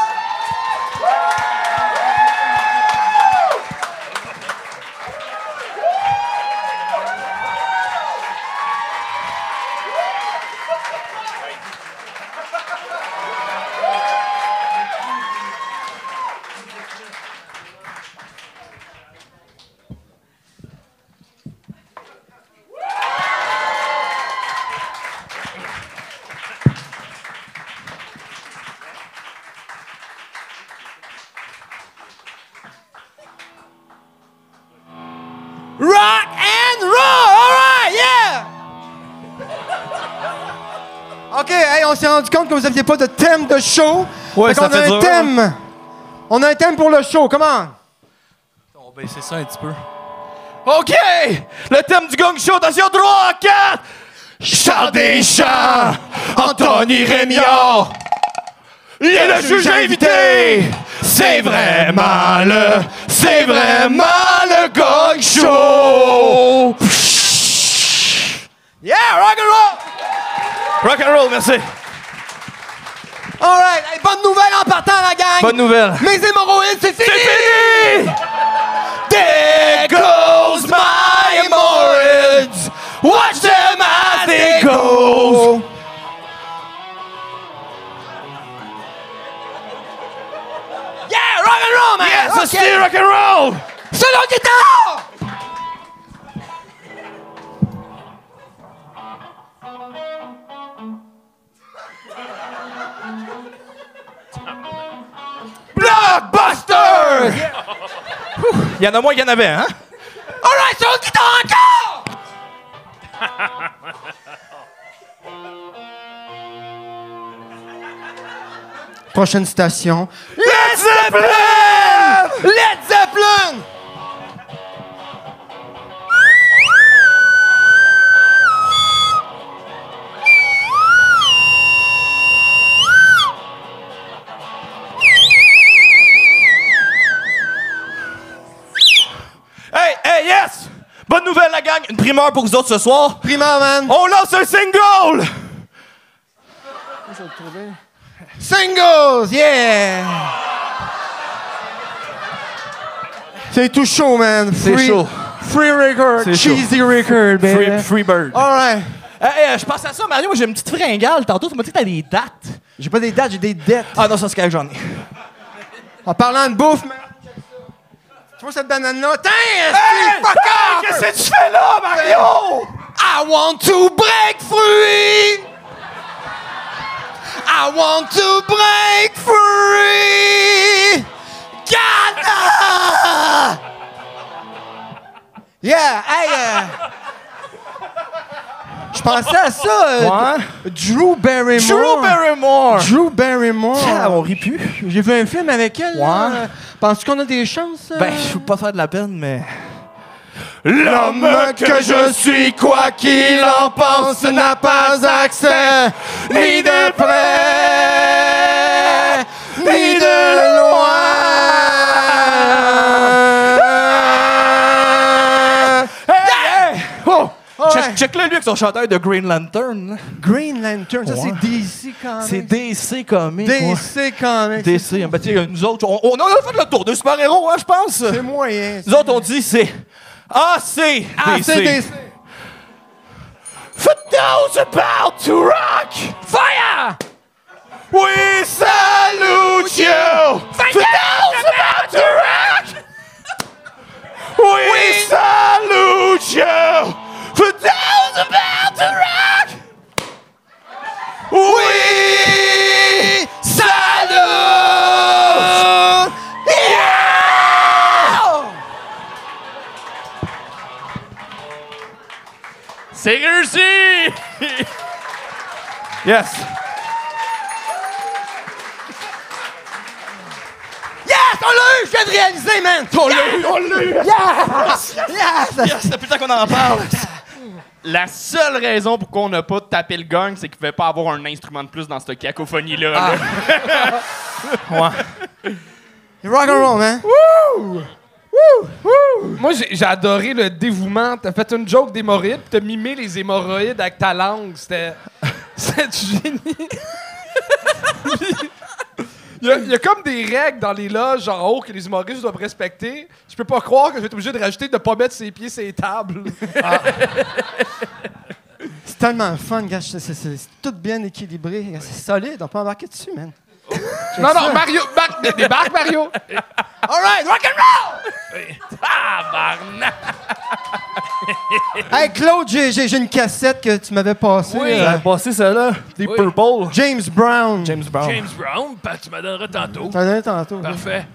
Vous n'aviez pas de thème de show? Ouais, Fait ça qu'on a un dur, thème. On a un thème pour le show. Comment? On va baisser ça un petit peu. OK! Le thème du gang show, attention, 3, 4! Chant des chants, Anthony Rémillard! Il est le juge invité! C'est vraiment le, c'est vraiment le gang show! Yeah, rock and roll! Rock and roll, merci. All right. Bonne nouvelle en partant, la gang. Bonne nouvelle. Mes hémorroïdes, c'est fini. C'est fini. There goes my hemorrhoids. Watch them as they go. Yeah, rock and roll, man. Yes, okay. let's do rock and roll. Solo guitare. Il y en a moins qu'il y en avait, hein? Alright, solo guitare encore! Prochaine station. Led Zeppelin! Led Zeppelin! Hey, hey, yes! Bonne nouvelle, la gang! Une primeur pour vous autres ce soir. Primeur, man. On lance un single! Singles, yeah! C'est tout chaud, man. C'est Free- chaud. Free record, chaud. cheesy record, baby. Free, free bird. Alright. Hey, euh, je pense à ça, Mario. J'ai une petite fringale. Tantôt, tu m'as dit que t'as des dates. J'ai pas des dates, j'ai des dettes. Ah non, ça, c'est correct, j'en ai. En parlant de bouffe, man. Tu vois cette banane-là? Tiens, esti, fuck off! Qu'est-ce que tu fais là, Mario? I want to break free! I want to break free! Ghana! Yeah, hey, Je pensais à ça. euh, Drew Barrymore. Drew Barrymore. Drew Barrymore. Ah, on rit plus. J'ai vu un film avec elle. là. Ouais. Penses-tu qu'on a des chances? euh? Ben, je veux pas faire de la peine, mais. L'homme que je suis, quoi qu'il en pense, n'a pas accès, ni de près, ni de loin. Hey, hey! Ouais. Check, check-le, lui, avec son chanteur de Green Lantern. là. Green Lantern, ça Ouais. c'est DC même. C'est DC Comics. ouais. DC quand même. DC. Ben, tu nous autres, on, on a fait le tour de super-héros, hein, je pense. C'est moyen. Nous autres, on dit c'est AC. Ah, c'est DC. For those about to rock, fire! We salute you! For those about to rock, we salute you! For those about to rock, we salute! Yeah! C'est réussi! Yes! Yes, on l'a eu, je viens de réaliser, man. On l'a eu, on l'a eu. Yes, yes. Yes, temps qu'on en parle. La seule raison pourquoi on n'a pas tapé le gang, c'est qu'il ne pouvait pas avoir un instrument de plus dans cette cacophonie-là. là. Rock and roll, man. Moi, j'ai adoré le dévouement. T'as fait une joke d'hémorroïdes, puis t'as mimé les hémorroïdes avec ta langue. C'était. C'était du génie. Il y, a, il y a comme des règles dans les loges en haut que les humoristes doivent respecter. Je peux pas croire que je vais être obligé de rajouter de pas mettre ses pieds sur les tables. C'est tellement le fun, gars. C'est c'est- c'est tout bien équilibré. gars. C'est solide. On peut embarquer dessus, man. non, non, Mario, Mar- débarque, Mario. All right, rock and roll! hey, Claude, j'ai- une cassette que tu m'avais passée. Oui. euh, passé celle-là. Des Oui. Purple. James Brown. James Brown. James Brown, ben, tu m'en donneras tantôt. As donné tantôt. Parfait.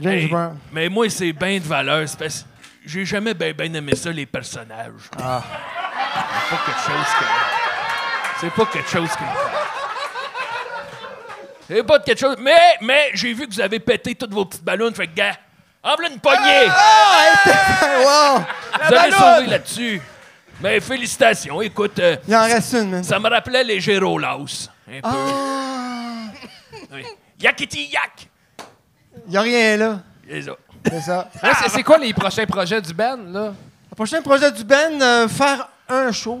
James Hey, Brown. Mais moi, c'est bien de valeur. c'est parce que J'ai jamais bien ben aimé ça, les personnages. Ah. C'est pas quelque chose que. C'est pas quelque chose que. C'est pas de quelque chose. Mais, mais, j'ai vu que vous avez pété toutes vos petites ballons. Fait que, gars, envoie une poignée. wow! vous allez sauver là-dessus. Mais félicitations. Écoute, euh, Il en reste une, man. ça me rappelait les Gérolas. Un peu. Ah! Oui. Yakiti yak. Il a rien là. C'est ça. C'est ça. Là, c'est- c'est quoi les prochains projets du band, là? Le prochain projet du Ben, euh, faire un show.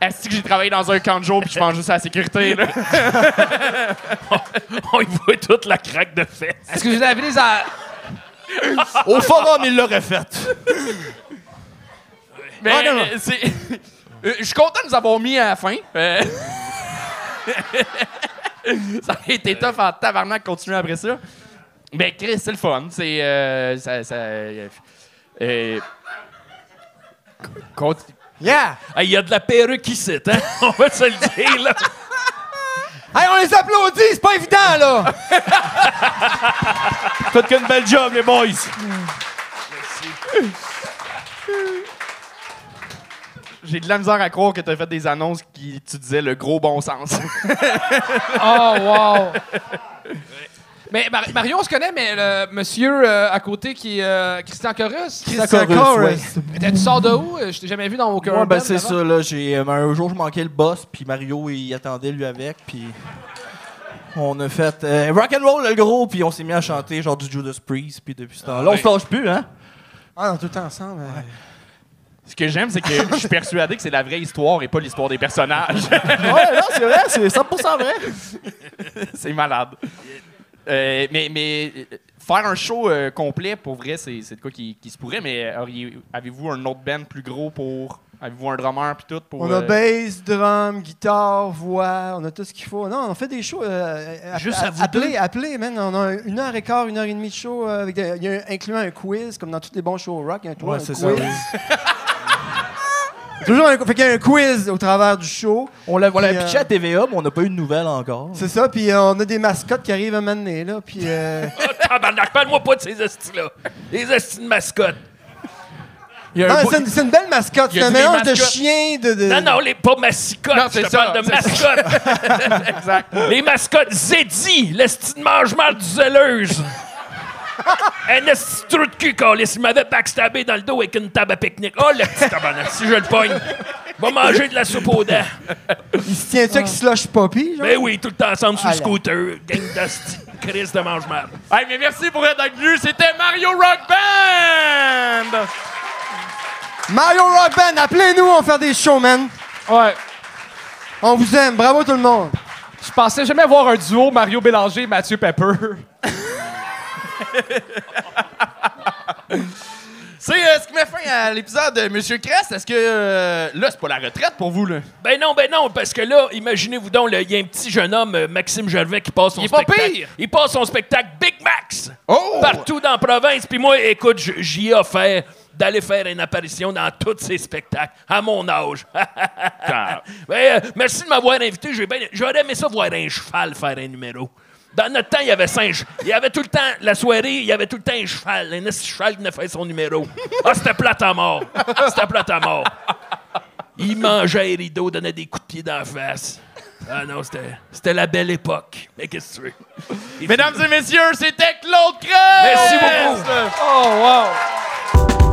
Est-ce que j'ai travaillé dans un camp de jour puis je pense juste à la sécurité, là? On y voit toute la craque de fesses. Est-ce que vous avez les a... Au forum, il l'aurait fait. Mais Ah, non, non. euh, c'est. Euh, Je suis content de nous avoir mis à la fin. Euh, ça a été tough en tabarnak de continuer après ça. Mais Chris, c'est le fun. C'est. euh, ça. ça euh, euh, conti- Yeah! Il y a de la perruque ici, hein? On va se le dire, là. Hey, on les applaudit, c'est pas évident, là! Faites qu'une belle job, les boys! J'ai de la misère à croire que tu as fait des annonces qui tu disais le gros bon sens. Oh, wow! Mais Mar- Mario, on se connaît, mais le monsieur euh, à côté qui est euh, Christian Chorus. Christian Chorus, Chorus. ouais. T'es- Tu sors de où? Euh, Je t'ai jamais vu dans aucun Ouais, ben c'est ça, là. J'ai, euh, un jour, je manquais le boss, puis Mario, il attendait lui avec, puis on a fait euh, rock and roll le gros, puis on s'est mis à chanter genre du Judas Priest, puis depuis ce temps-là, on se lâche plus, hein? Ah, non, tout le temps ensemble. euh. Ce que j'aime, c'est que je suis persuadé que c'est la vraie histoire et pas l'histoire des personnages. ouais, non, c'est vrai, c'est 100% vrai. c'est malade. Euh, mais, mais faire un show euh, complet, pour vrai, c'est de quoi qui, qui se pourrait, mais auriez- avez-vous un autre band plus gros pour. Avez-vous un drummer puis tout pour. On a euh, bass, drum, guitare, voix, on a tout ce qu'il faut. Non, on fait des shows. euh, Juste à- à vous appelez, appelez, man. On a une heure et quart, une heure et demie de show, euh, avec des- il y a un- incluant un quiz, comme dans tous les bons shows rock. Il y a toujours Ouais, un c'est quiz. ça. toujours un, fait qu'il y a un quiz au travers du show. On l'a, on l'a Puis, pitché euh, à TVA, mais on n'a pas eu de nouvelles encore. C'est ça, puis euh, on a des mascottes qui arrivent à m'amener, là. Puis. euh, Oh, tabarnak, parle-moi pas de ces estis-là. Les estis de mascotte. Il y a un non, bout- c'est une, c'est une belle mascotte. C'est un mélange de mascottes. chien, de. de- Non, non, les, pas massicottes. Non, je c'est te ça, parle de mascottes. exact. Les mascottes Zeddy, l'esti de mange-mal du zèleuse. Un esti de trou de cul, câlisse. Il m'avait backstabé dans le dos avec une table à pique-nique. Oh, le petit tabarnak, si je le pogne. Va manger de la soupe aux dents. Il se tient-tu avec Slush Poppy, genre? Ben oui, tout le temps ensemble sur le Ah, scooter. Gang d'esti. Chris de mange-mal. Hey, mais merci pour être venu. C'était Mario Rock Band! Mario Rock Band, appelez-nous, on va faire des shows, man. Ouais. On vous aime. Bravo tout le monde. Je pensais jamais voir un duo Mario Bélanger et Mathieu Pepper. C'est euh, ce qui met fin à l'épisode de Monsieur Crest. Est-ce que euh, là, c'est pas la retraite pour vous, là? Ben non, ben non, parce que là, imaginez-vous donc, il y a un petit jeune homme, euh, Maxime Gervais, qui passe son Il est pas spectacle. pire! Il passe son spectacle Big Max! Oh! Partout dans la province. Puis moi, écoute, j- j'y ai offert d'aller faire une apparition dans tous ces spectacles, à mon âge. Ben, euh, merci de m'avoir invité. J'ai bien- J'aurais aimé ça voir un cheval faire un numéro. Dans notre temps, il y avait che- Il y avait tout le temps, la soirée, il y avait tout le temps un cheval. Un cheval qui venait faire son numéro. Ah, c'était plate à mort. C'était plate à mort. Il mangeait les rideaux, donnait des coups de pied dans la face. Ah non, c'était, c'était la belle époque. Mais qu'est-ce que tu veux? Il Mesdames et messieurs, c'était Claude! Merci beaucoup. Oh, wow!